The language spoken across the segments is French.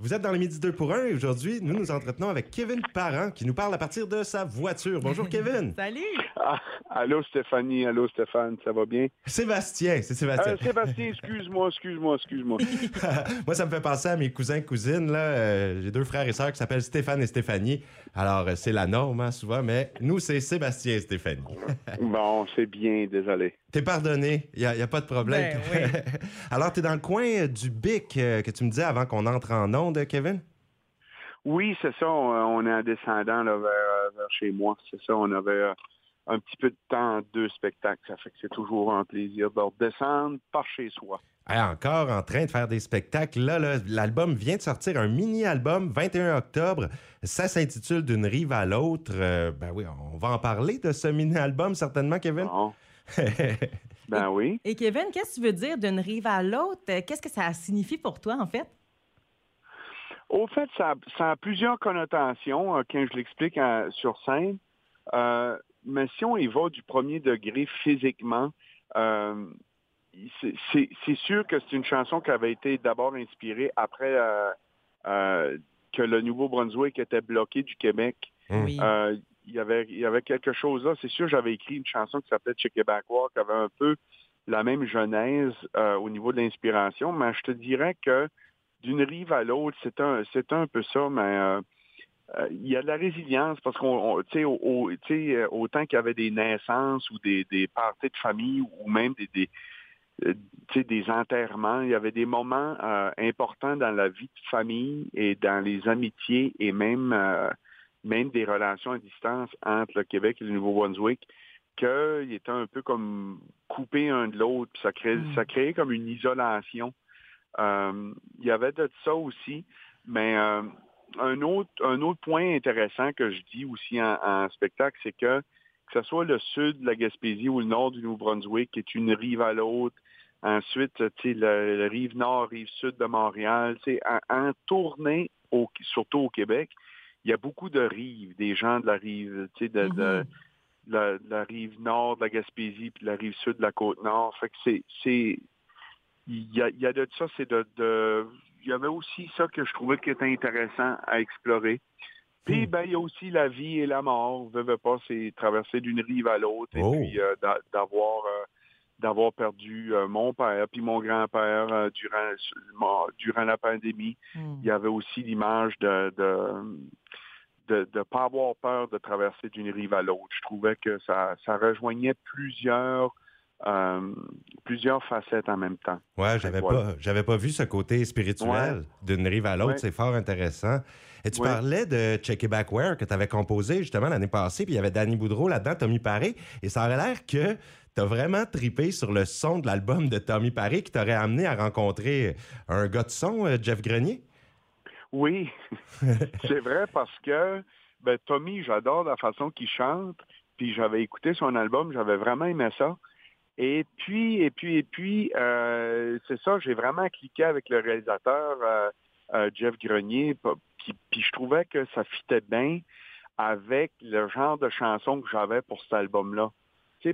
Vous êtes dans le Midi 2 pour 1 et aujourd'hui, nous nous entretenons avec Kevin Parent qui nous parle à partir de sa voiture. Bonjour Kevin. Salut. Ah, allô Stéphanie, allô Stéphane, ça va bien? Sébastien, c'est Sébastien. Euh, Sébastien, excuse-moi, excuse-moi, excuse-moi. Moi, ça me fait penser à mes cousins cousines. Là. Euh, J'ai deux frères et sœurs qui s'appellent Stéphane et Stéphanie. Alors, euh, c'est la norme, hein, souvent, mais nous, c'est Sébastien et Stéphanie. bon, c'est bien, désolé. T'es pardonné, il n'y a, y a pas de problème. Ben oui. Alors, t'es dans le coin euh, du Bic euh, que tu me disais avant qu'on entre en onde, Kevin? Oui, c'est ça, on, on est en descendant là, vers, vers chez moi. C'est ça, on avait euh, un petit peu de temps, deux spectacles. Ça fait que c'est toujours un plaisir de redescendre par chez soi. Hey, encore en train de faire des spectacles. Là, là, l'album vient de sortir, un mini-album, 21 octobre. Ça s'intitule D'une rive à l'autre. Euh, ben oui, on va en parler de ce mini-album, certainement, Kevin. Bon, ben oui. Et Kevin, qu'est-ce que tu veux dire d'une rive à l'autre? Qu'est-ce que ça signifie pour toi, en fait? Au fait, ça, ça a plusieurs connotations euh, quand je l'explique euh, sur scène. Euh, mais si on y va du premier degré physiquement, euh, c'est- sûr que c'est une chanson qui avait été d'abord inspirée après euh, euh, que le Nouveau-Brunswick était bloqué du Québec. Mm. Oui. Il y avait il y avait quelque chose là. C'est sûr, j'avais écrit une chanson qui s'appelait Back Walk, qui avait un peu la même genèse euh, au niveau de l'inspiration, mais je te dirais que d'une rive à l'autre, c'est un c'est un peu ça, mais euh, euh, il y a de la résilience parce qu'on on- tu sais autant qu'il y avait des naissances ou des des parties de famille ou même des des enterrements, il y avait des moments importants dans la vie de famille et dans les amitiés et même même des relations à distance entre le Québec et le Nouveau-Brunswick, qu'il était un peu comme coupé un de l'autre, puis ça créait, Mm. ça créait comme une isolation. Euh, il y avait de ça aussi, mais euh, un autre un autre point intéressant que je dis aussi en, en spectacle, c'est que que ce soit le sud de la Gaspésie ou le nord du Nouveau-Brunswick, qui est une rive à l'autre, ensuite, tu sais, le, le rive nord, rive sud de Montréal, tu sais, en, en tournée, au, surtout au Québec, il y a beaucoup de rives, des gens de la rive, tu sais, de, Mhm. de la, de la rive nord de la Gaspésie puis de la rive sud de la côte nord. Fait que c'est, c'est, il y a, il y a de ça, c'est de, de, il y avait aussi ça que je trouvais qui était intéressant à explorer. Puis, Hmm. ben, il y a aussi la vie et la mort. Veux, veux pas, c'est traverser d'une rive à l'autre et Oh. puis euh, d'a- d'avoir, euh, d'avoir perdu euh, mon père puis mon grand-père euh, durant, durant la pandémie Mm. il y avait aussi l'image de de de de pas avoir peur de traverser d'une rive à l'autre. Je trouvais que ça ça rejoignait plusieurs euh, plusieurs facettes en même temps. Ouais, j'avais Voilà. pas, j'avais pas vu ce côté spirituel d'une rive à l'autre. Ouais. C'est fort intéressant. Et tu Ouais. parlais de Check It Backware que tu avais composé justement l'année passée, puis il y avait Danny Boudreau là-dedans, Tommy Paré, et ça aurait l'air que tu as vraiment tripé sur le son de l'album de Tommy Paré qui t'aurait amené à rencontrer un gars de son, euh, Jeff Grenier? Oui, c'est vrai parce que ben, Tommy, j'adore la façon qu'il chante. Puis j'avais écouté son album, j'avais vraiment aimé ça. Et puis, et puis, et puis, euh, c'est ça, j'ai vraiment cliqué avec le réalisateur euh, euh, Jeff Grenier. Puis, puis je trouvais que ça fitait bien avec le genre de chanson que j'avais pour cet album-là.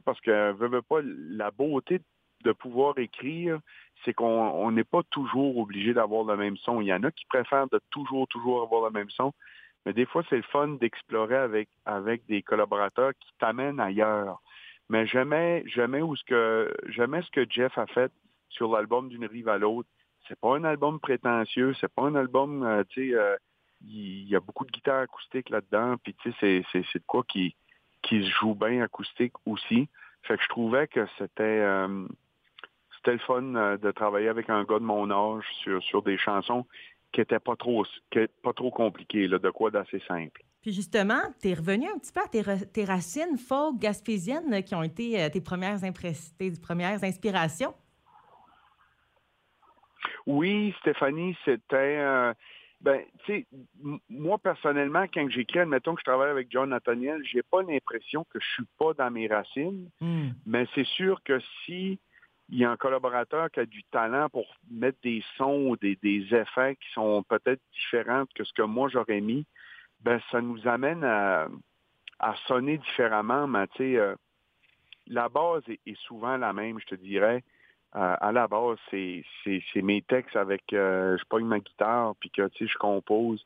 Parce que, veux, veux pas, la beauté de pouvoir écrire, c'est qu'on on n'est pas toujours obligé d'avoir le même son. Il y en a qui préfèrent de toujours, toujours avoir le même son. Mais des fois, c'est le fun d'explorer avec, avec des collaborateurs qui t'amènent ailleurs. Mais jamais, jamais où ce que, jamais ce que Jeff a fait sur l'album d'une rive à l'autre. C'est pas un album prétentieux, c'est pas un album, euh, tu sais, euh, il y a beaucoup de guitare acoustique là-dedans, puis tu sais, c'est de quoi qui, qui se joue bien acoustique aussi. Fait que je trouvais que c'était, euh, c'était le fun euh, de travailler avec un gars de mon âge sur, sur des chansons qui étaient pas trop, qui pas trop compliquées, là, de quoi d'assez simple. Puis justement, tu es revenu un petit peu à tes, ra- tes racines folk gaspésiennes qui ont été euh, tes, premières tes premières inspirations? Oui, Stéphanie, c'était... euh, ben, tu sais, moi, personnellement, quand j'écris, admettons que je travaille avec John Nathaniel, j'ai pas l'impression que je suis pas dans mes racines, Mm. mais c'est sûr que si il y a un collaborateur qui a du talent pour mettre des sons ou des, des effets qui sont peut-être différents que ce que moi j'aurais mis, ben ça nous amène à, à sonner différemment, mais tu sais, euh, la base est, est souvent la même, je te dirais. À la base, c'est mes textes avec, je pogne ma guitare, puis que, tu sais, je compose.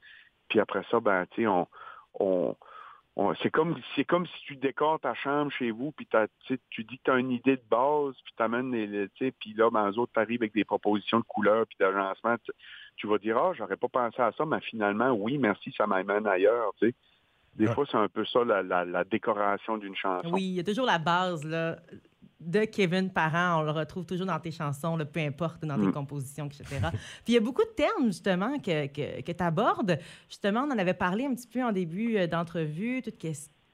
Puis après ça, ben, tu sais, on, on, c'est comme c'est comme si tu décores ta chambre chez vous, puis tu dis que tu as une idée de base, puis tu amènes les, puis là, ben, les autres t'arrivent avec des propositions de couleurs puis d'agencement. Tu, vas dire Ah, j'aurais pas pensé à ça, mais finalement, oui, merci, ça m'amène ailleurs. sais. Des fois, c'est un peu ça la, la décoration d'une chanson. Oui, il y a toujours la base là, de Kevin Parent. On le retrouve toujours dans tes chansons, peu importe, dans tes mm. compositions, etc. Puis il y a beaucoup de termes, justement, que, que, tu abordes. Justement, on en avait parlé un petit peu en début euh, d'entrevue, toute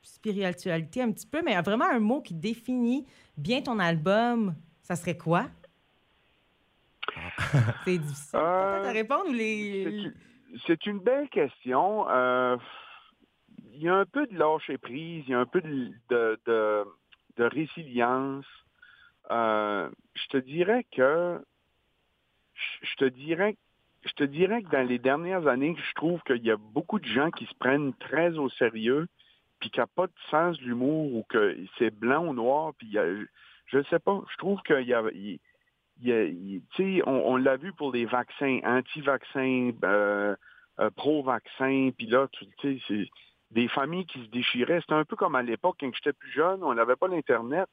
spiritualité un petit peu, mais vraiment un mot qui définit bien ton album. Ça serait quoi? C'est difficile euh, répondre les... C'est une belle question. Euh, il y a un peu de lâcher prise, il y a un peu de, de de résilience. Euh, je te dirais que je te dirais je te dirais que dans les dernières années, je trouve qu'il y a beaucoup de gens qui se prennent très au sérieux, puis qui n'ont pas de sens de l'humour ou que c'est blanc ou noir, puis je ne sais pas, je trouve qu'il y a, on l'a vu pour les vaccins, anti-vaccins, euh, euh, pro-vaccins, puis là, tu sais, des familles qui se déchiraient. C'était un peu comme à l'époque, quand j'étais plus jeune, on n'avait pas l'Internet.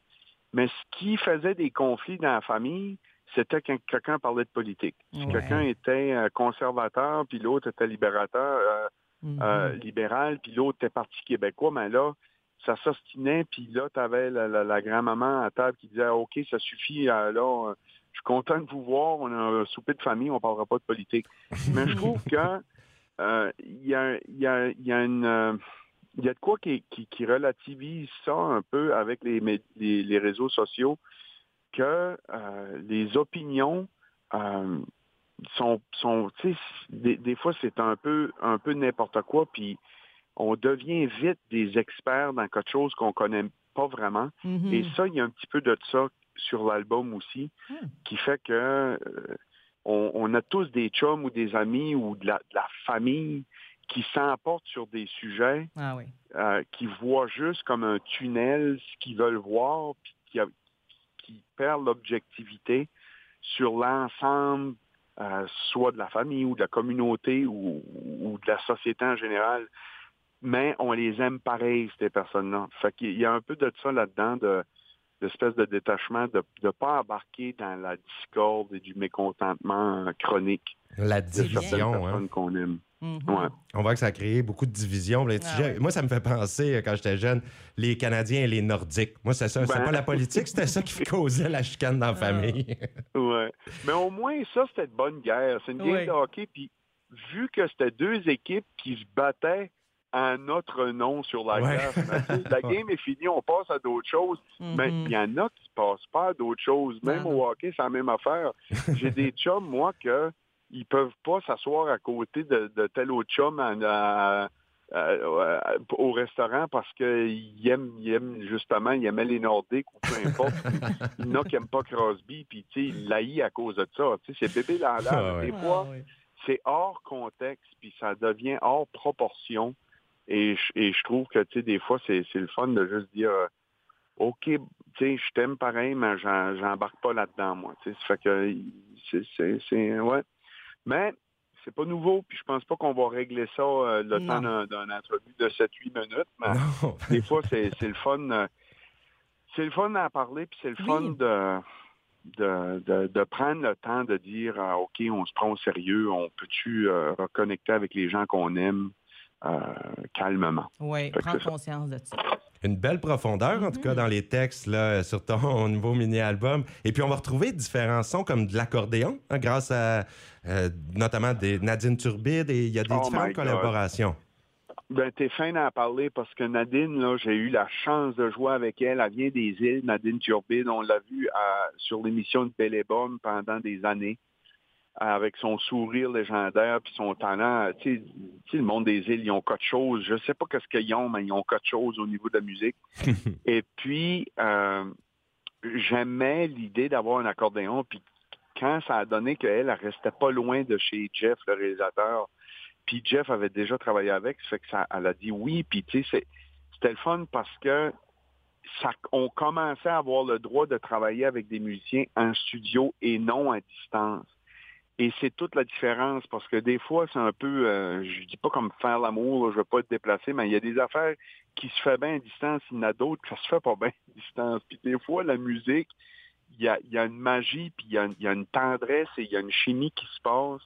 Mais ce qui faisait des conflits dans la famille, c'était quand quelqu'un parlait de politique. Si quelqu'un était euh, conservateur, puis l'autre était libérateur, euh, mm-hmm. euh, libéral, puis l'autre était parti québécois, mais là, ça s'ostinait, puis là, tu avais la, grand-maman à table qui disait OK, ça suffit, là, je suis content de vous voir, on a un souper de famille, on ne parlera pas de politique. Mais je trouve que il y, a, y, a, y, a une, euh, y a de quoi qui, qui, relativise ça un peu avec les, les, réseaux sociaux, que euh, les opinions sont, sont des, des fois c'est un peu, un peu n'importe quoi, puis on devient vite des experts dans quelque chose qu'on connaît pas vraiment. Mm-hmm. Et ça, il y a un petit peu de ça sur l'album aussi, hmm. qui fait que on, a tous des chums ou des amis ou de la, famille qui s'emportent sur des sujets, ah euh, qui voient juste comme un tunnel ce qu'ils veulent voir, puis qui, qui perdent l'objectivité sur l'ensemble, euh, soit de la famille ou de la communauté ou, ou, de la société en général. Mais on les aime pareil, ces personnes-là. Fait qu'il y a un peu de ça là-dedans, de l'espèce de détachement, de ne pas embarquer dans la discorde et du mécontentement chronique. La division, hein. qu'on aime. Mm-hmm. On voit que ça a créé beaucoup de divisions. Ah moi, ça me fait penser, euh, quand j'étais jeune, les Canadiens et les Nordiques. Moi, c'est ça. C'est ben. pas la politique, c'était ça qui causait la chicane dans la ah. famille. oui. Mais au moins, ça, c'était de bonne guerre. C'est une guerre de hockey. Puis, vu que c'était deux équipes qui se battaient un autre nom sur la glace. la game est finie, on passe à d'autres choses. Mais mm-hmm. il y en a qui ne passent pas à d'autres choses. Même au hockey, c'est la même affaire. J'ai des chums, moi, que ils peuvent pas s'asseoir à côté de, tel autre chum au restaurant parce qu'ils aiment, aiment, justement, ils aimaient les Nordiques ou peu importe. il y en a qui n'aiment pas Crosby, puis ils l'haïssent à cause de ça. C'est bébé là, là. Des fois, ah c'est hors contexte, puis ça devient hors proportion. Et, je trouve que, tu sais, des fois, c'est le fun de juste dire, euh, OK, tu sais, je t'aime pareil, mais j'embarque pas là-dedans, moi. Tu sais, ça fait que, c'est, ouais. Mais, c'est pas nouveau, puis je pense pas qu'on va régler ça euh, le temps d'un entrevue de 7-8 minutes, mais des fois, c'est le fun. Euh, c'est le fun à parler, puis c'est le fun de, de, de, prendre le temps de dire OK, on se prend au sérieux, on peut-tu reconnecter avec les gens qu'on aime, euh, calmement. Oui, prendre conscience de ça. Une belle profondeur, en tout cas, mm-hmm. dans les textes, là, sur ton nouveau mini-album. Et puis, on va retrouver différents sons comme de l'accordéon, hein, grâce à euh, notamment des Nadine Turbide, et il y a des oh différentes collaborations. Ben, t'es fin d'en parler parce que Nadine, là, j'ai eu la chance de jouer avec elle. Elle vient des îles, Nadine Turbide. On l'a vu sur l'émission de Belle pendant des années avec son sourire légendaire puis son talent. Tu sais, le monde des îles, ils ont quelque chose. Je sais pas qu'est-ce qu'ils ont, mais ils ont quelque chose au niveau de la musique. Et puis, euh, j'aimais l'idée d'avoir un accordéon. Puis quand ça a donné qu'elle, elle restait pas loin de chez Jeff, le réalisateur, puis Jeff avait déjà travaillé avec, ça fait que ça, elle a dit oui. Puis tu sais, c'était le fun parce que ça, on commençait à avoir le droit de travailler avec des musiciens en studio et non à distance. Et c'est toute la différence parce que des fois, c'est un peu, euh, je dis pas comme faire l'amour, je veux pas être déplacé, mais il y a des affaires qui se fait bien à distance, il y en a d'autres qui se fait pas bien à distance. Puis des fois, la musique, il y a, y a, une magie, puis il y a, y a, une tendresse et il y a une chimie qui se passe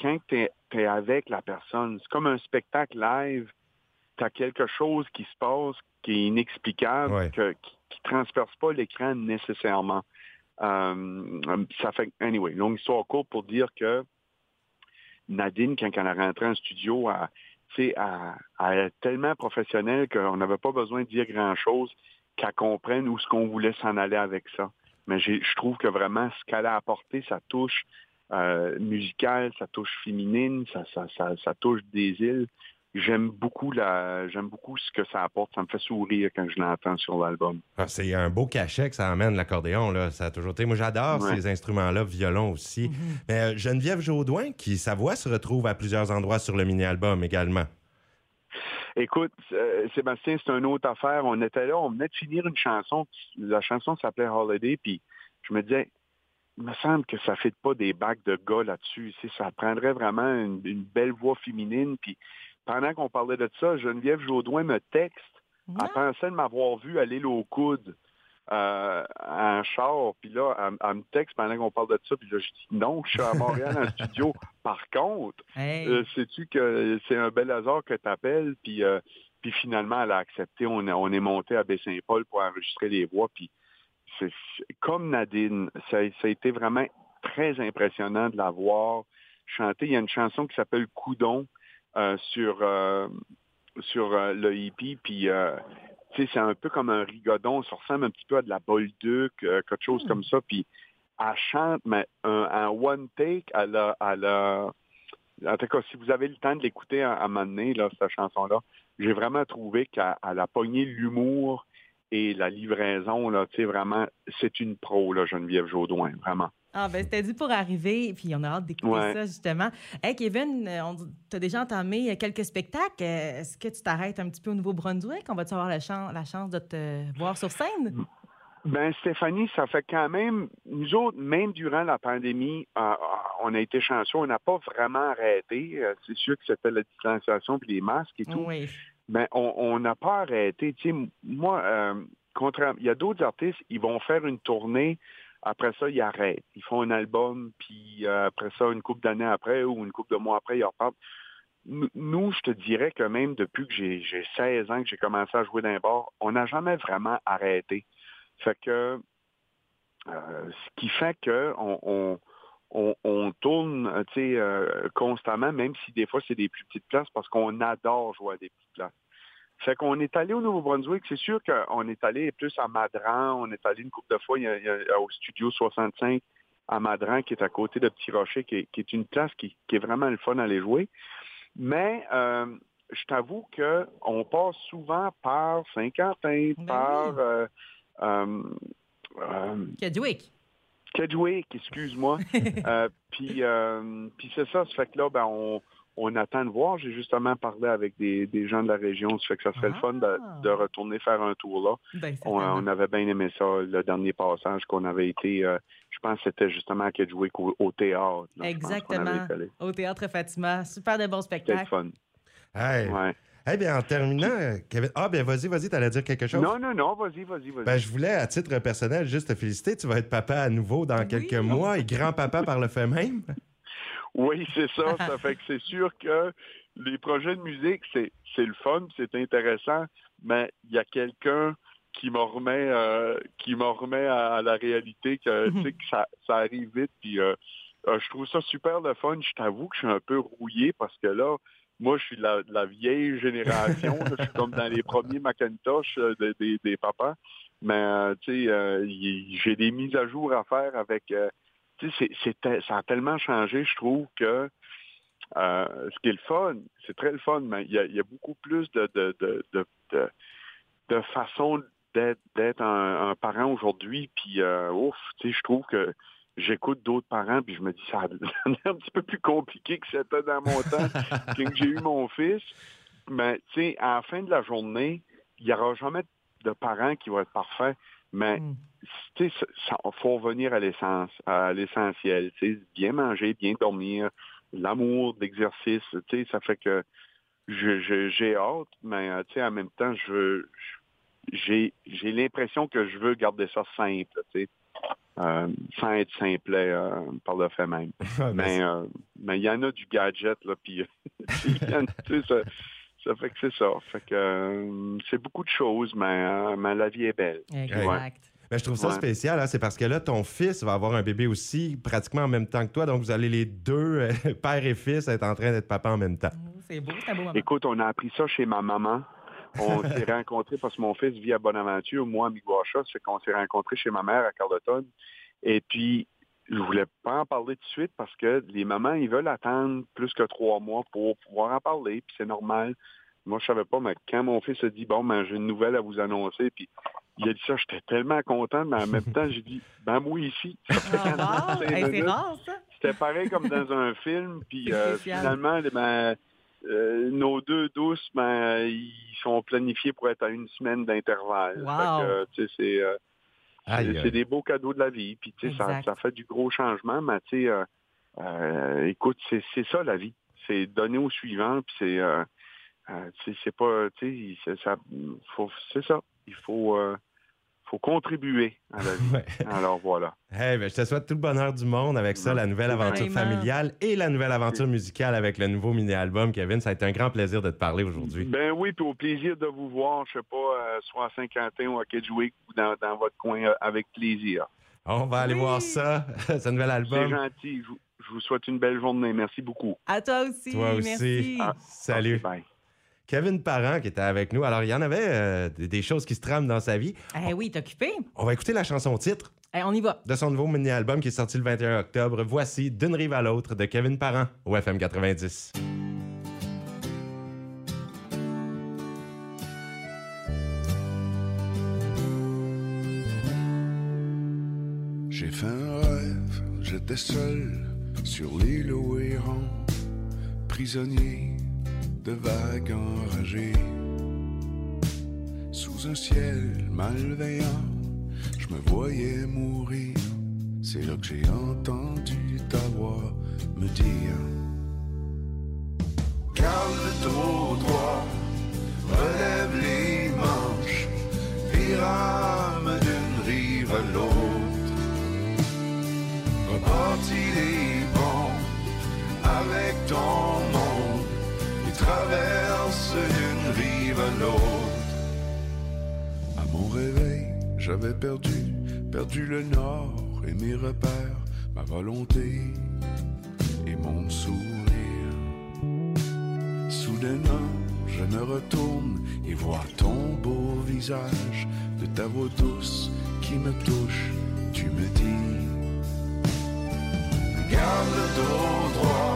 quand tu es, es, avec la personne. C'est comme un spectacle live. Tu as quelque chose qui se passe qui est inexplicable, Ouais. que, qui, qui transperce pas l'écran nécessairement. Euh, ça fait, anyway, longue histoire courte pour dire que Nadine, quand elle est rentrée en studio, elle, elle, est tellement professionnelle qu'on n'avait pas besoin de dire grand-chose qu'elle comprenne où ce qu'on voulait s'en aller avec ça. Mais je trouve que vraiment, ce qu'elle a apporté, ça touche euh, musicale, ça touche féminine, ça touche des îles. J'aime beaucoup la, j'aime beaucoup ce que ça apporte. Ça me fait sourire quand je l'entends sur l'album. Ah, c'est un beau cachet que ça amène l'accordéon là. Ça a toujours été. Moi, j'adore Ouais. ces instruments-là, violon aussi. Mhm. Mais euh, Geneviève Jaudoin, qui sa voix se retrouve à plusieurs endroits sur le mini-album également. Écoute, euh, Sébastien, c'est une autre affaire. On était là, on venait de finir une chanson. La chanson s'appelait Holiday, puis je me disais, il me semble que ça ne fait pas des bacs de gars là-dessus. Ça prendrait vraiment une, une belle voix féminine. Puis pendant qu'on parlait de ça, Geneviève Jaudoin me texte. Elle Ah. pensait de m'avoir vu aller au coude euh, en char. Puis là, elle, elle me texte pendant qu'on parle de ça. Puis là, je dis non, je suis à Montréal en studio. Par contre, Hey. euh, sais-tu que c'est un bel hasard que tu appelles, puis, euh, puis finalement, elle a accepté. On, est monté à Baie-Saint-Paul pour enregistrer les voix. Puis c'est comme Nadine, ça, a- ça a été vraiment très impressionnant de la voir chanter. Il y a une chanson qui s'appelle Coudon sur, euh, sur euh, le hippie, puis euh, c'est un peu comme un rigodon. Ça ressemble un petit peu à de la Bolduc, euh, quelque chose Hmm. comme ça. Puis elle chante, mais un, un one take, elle a, elle a- en tout cas, si vous avez le temps de l'écouter à, à un moment donné, là, cette chanson-là, j'ai vraiment trouvé qu'elle elle a pogné l'humour et la livraison, là, tu sais, vraiment, c'est une pro, là, Geneviève Jaudoin, vraiment. Ah, ben c'était dit pour arriver, puis on a hâte d'écouter Ouais. ça, justement. Hey, Kevin, tu as déjà entamé quelques spectacles. Est-ce que tu t'arrêtes un petit peu au Nouveau-Brunswick? On va-tu avoir la chance de te voir sur scène? Ben Stéphanie, ça fait quand même, nous autres, même durant la pandémie, euh, euh, on a été chanceux, on n'a pas vraiment arrêté. Euh, c'est sûr que c'était la distanciation puis les masques et tout. Oui. Ben on n'a pas arrêté. Tu sais, moi, euh, contraire- il y a d'autres artistes, ils vont faire une tournée, après ça, ils arrêtent. Ils font un album, puis euh, après ça, une couple d'années après ou une couple de mois après, ils repartent. Nous, je te dirais que même depuis que j'ai j'ai 16 ans que j'ai commencé à jouer d'un bar, on n'a jamais vraiment arrêté. Fait que euh, ce qui fait que on, on, on, on tourne euh, euh, constamment, même si des fois c'est des plus petites places, parce qu'on adore jouer à des petites places. Fait qu'on est allé au Nouveau-Brunswick, c'est sûr qu'on est allé plus à Madran, on est allé une couple de fois il y a- il y a- au Studio 65 à Madran, qui est à côté de Petit Rocher, qui est, qui est une place qui, qui est vraiment le fun à aller jouer. Mais euh, je t'avoue qu'on passe souvent par Saint-Quentin, Ben par oui. euh, euh, euh, Kedgewick. Excuse-moi. Euh, puis euh, puis c'est ça, ça fait que là, ben, on, on attend de voir. J'ai justement parlé avec des, des gens de la région. Ça fait que ça serait le fun de, Ah. de retourner faire un tour là. Ben, On, on avait bien aimé ça, le dernier passage qu'on avait été, euh, je pense que c'était justement à Kedgewick au, au théâtre. là. Exactement. Au Théâtre Fatima. Super de bons C'était le spectacles. fun. Hey. Ouais. Eh bien, en terminant, Kevin. Ah, bien, vas-y, vas-y, t'allais dire quelque chose? Non, non, non, vas-y, vas-y, vas-y. Ben, je voulais, à titre personnel, juste te féliciter. Tu vas être papa à nouveau dans Oui. quelques mois et grand-papa par le fait même. Oui, c'est ça. ça fait que c'est sûr que les projets de musique, c'est, c'est le fun, c'est intéressant, mais il y a quelqu'un qui me remet euh, qui me remet à, à la réalité que, tu sais, que ça, ça arrive vite. Puis euh, euh, je trouve ça super le fun. Je t'avoue que je suis un peu rouillé parce que là, moi, je suis de la, vieille génération. je suis comme dans les premiers Macintosh euh, des, papas. Mais euh, tu sais, euh, j'ai des mises à jour à faire avec tu sais, ça a tellement changé, je trouve, que ce qui est le fun, c'est très le fun, mais il y a, beaucoup plus de, de, de, de, de, de façon d'être, un, un parent aujourd'hui. Puis, ouf, tu sais, je trouve que j'écoute d'autres parents, puis je me dis, ça a l'air un petit peu plus compliqué que c'était dans mon temps quand j'ai eu mon fils. Mais, tu sais, à la fin de la journée, il n'y aura jamais de parent qui va être parfait, mais Mm. tu sais, faut revenir à l'essence, à l'essentiel. Tu sais, bien manger, bien dormir, l'amour, l'exercice. Tu sais, ça fait que je- je- j'ai hâte, mais euh, tu sais, en même temps, je j'ai l'impression que je veux garder ça simple, tu sais, euh, sans être simplet euh, par le fait même. Ah, Mais euh, mais il y en a du gadget là, puis il y en a, tu sais, ça, ça fait que c'est ça. Fait que euh, c'est beaucoup de choses, mais, euh, mais la vie est belle. Exact. Ben, je trouve ça Ouais. spécial, hein, c'est parce que là, ton fils va avoir un bébé aussi, pratiquement en même temps que toi. Donc, vous allez les deux, père et fils, être en train d'être papa en même temps. C'est beau, c'est beau. Écoute, on a appris ça chez ma maman. On s'est rencontrés parce que mon fils vit à Bonaventure, moi à Miguacha, c'est qu'on s'est rencontrés chez ma mère à Carleton. Et puis, je voulais pas en parler tout de suite parce que les mamans, ils veulent attendre plus que trois mois pour pouvoir en parler, puis c'est normal. Moi, je savais pas, mais quand mon fils a dit, bon, ben, j'ai une nouvelle à vous annoncer, puis il a dit ça, j'étais tellement content, mais en même temps, j'ai dit, ben, moi ici. Ça fait Ah, wow! 45 Hey, c'est rare, ça. C'était pareil comme dans un film, puis euh, finalement, ben, euh, nos deux douces, ben, ils sont planifiés pour être à une semaine d'intervalle. Wow. C'est euh, des beaux cadeaux de la vie, puis ça, ça fait du gros changement, mais euh, écoute, c'est ça la vie. C'est donner au suivant, puis c'est pas, tu sais, c'est ça, faut- c'est ça. Il faut, faut contribuer à la vie. Ouais. Alors voilà. Hey, ben, je te souhaite tout le bonheur du monde avec ça, la nouvelle aventure familiale et la nouvelle aventure musicale avec le nouveau mini-album. Kevin, ça a été un grand plaisir de te parler aujourd'hui. Ben oui, puis au plaisir de vous voir, je sais pas, euh, soit à Saint-Quentin ou à Kedgewick ou dans, dans votre coin euh, avec plaisir. On va aller Oui. voir ça, ce nouvel C'est album. gentil. Je vous, je vous souhaite une belle journée. Merci beaucoup. À toi aussi. Toi aussi. Merci. Ah. Salut. Bye. Kevin Parent qui était avec nous. Alors, il y en avait euh, des, des choses qui se trament dans sa vie. Eh oui, t'es occupé. On va écouter la chanson titre Eh, on y va. de son nouveau mini-album qui est sorti le 21 octobre. Voici D'une rive à l'autre de Kevin Parent au FM 90. J'ai fait un rêve, j'étais seul sur l'île où errant, prisonnier de vagues enragées. Sous un ciel malveillant, je me voyais mourir. C'est là que j'ai entendu ta voix me dire Garde j'avais perdu, perdu le nord et mes repères, ma volonté et mon sourire. Soudainement, je me retourne et vois ton beau visage de ta voix douce qui me touche. Tu me dis Garde le dos droit,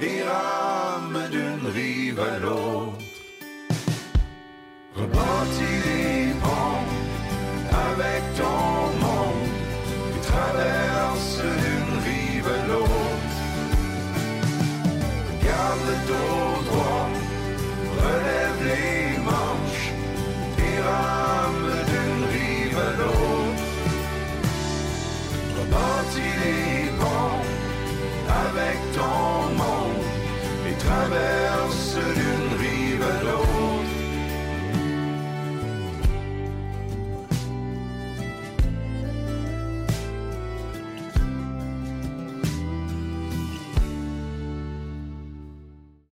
Pyramiden river låg